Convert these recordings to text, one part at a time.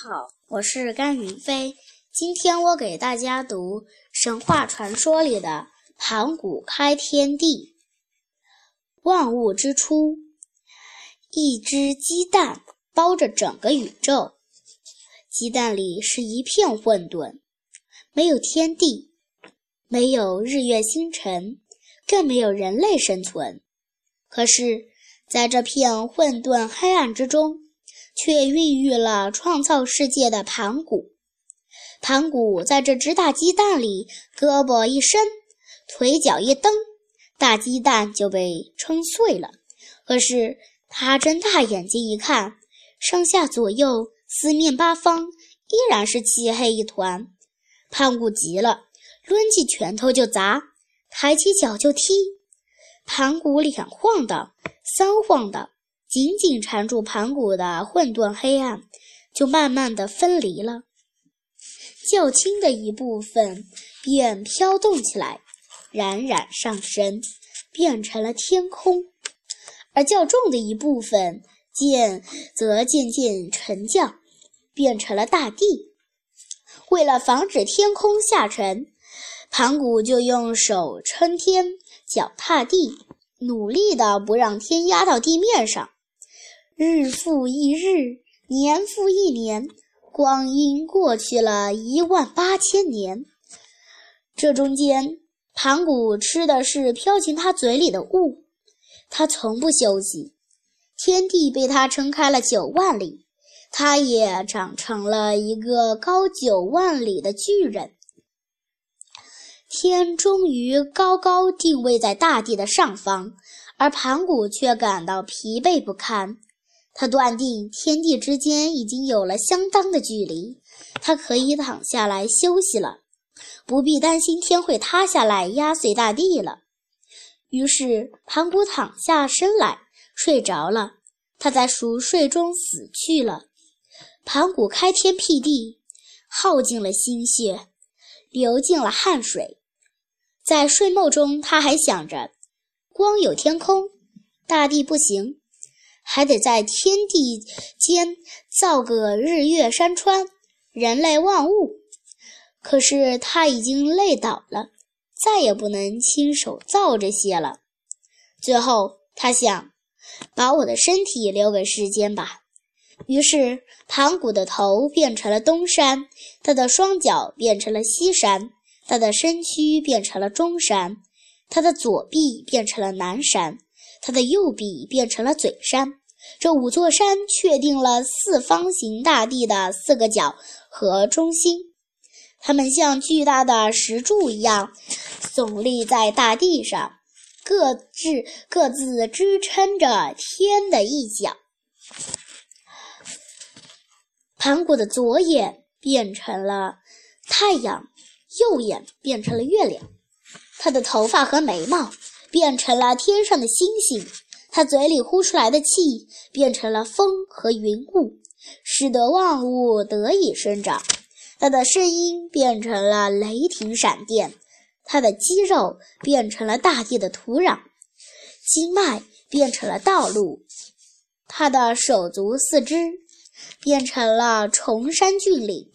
好，我是甘云飞。今天我给大家读神话传说里的盘古开天地。万物之初，一只鸡蛋包着整个宇宙，鸡蛋里是一片混沌，没有天地，没有日月星辰，更没有人类生存。可是，在这片混沌黑暗之中，却孕育了创造世界的盘古。盘古在这只大鸡蛋里，胳膊一伸，腿脚一蹬，大鸡蛋就被撑碎了。可是他睁大眼睛一看，上下左右、四面八方依然是漆黑一团。盘古急了，抡起拳头就砸，抬起脚就踢。盘古两晃荡，三晃荡。紧紧缠住盘古的混沌黑暗，就慢慢的分离了。较轻的一部分便飘动起来，冉冉上升，变成了天空；而较重的一部分渐则渐渐沉降，变成了大地。为了防止天空下沉，盘古就用手撑天，脚踏地，努力的不让天压到地面上。日复一日，年复一年，光阴过去了一万八千年。这中间，盘古吃的是飘进他嘴里的雾，他从不休息。天地被他撑开了九万里，他也长成了一个高九万里的巨人。天终于高高定位在大地的上方，而盘古却感到疲惫不堪。他断定天地之间已经有了相当的距离，他可以躺下来休息了，不必担心天会塌下来压碎大地了。于是盘古躺下身来睡着了，他在熟睡中死去了。盘古开天辟地，耗尽了心血，流尽了汗水，在睡梦中他还想着：光有天空，大地不行。还得在天地间造个日月山川，人类万物。可是他已经累倒了，再也不能亲手造这些了。最后，他想把我的身体留给世间吧。于是，盘古的头变成了东山，他的双脚变成了西山，他的身躯变成了中山，他的左臂变成了南山。他的右臂变成了嘴山，这五座山确定了四方形大地的四个角和中心，它们像巨大的石柱一样耸立在大地上，各自各自支撑着天的一角。盘古的左眼变成了太阳，右眼变成了月亮，他的头发和眉毛。变成了天上的星星，他嘴里呼出来的气变成了风和云雾，使得万物得以生长。他的声音变成了雷霆闪电，他的肌肉变成了大地的土壤，经脉变成了道路，他的手足四肢变成了崇山峻岭，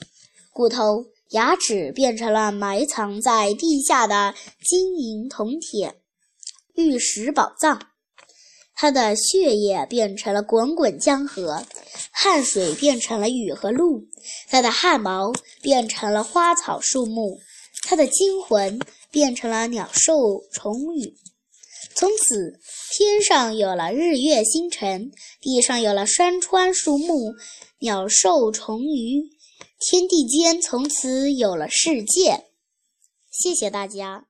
骨头牙齿变成了埋藏在地下的金银铜铁。玉石宝藏，他的血液变成了滚滚江河，汗水变成了雨和露，他的汗毛变成了花草树木，他的精魂变成了鸟兽虫鱼。从此，天上有了日月星辰，地上有了山川树木、鸟兽虫鱼，天地间从此有了世界。谢谢大家。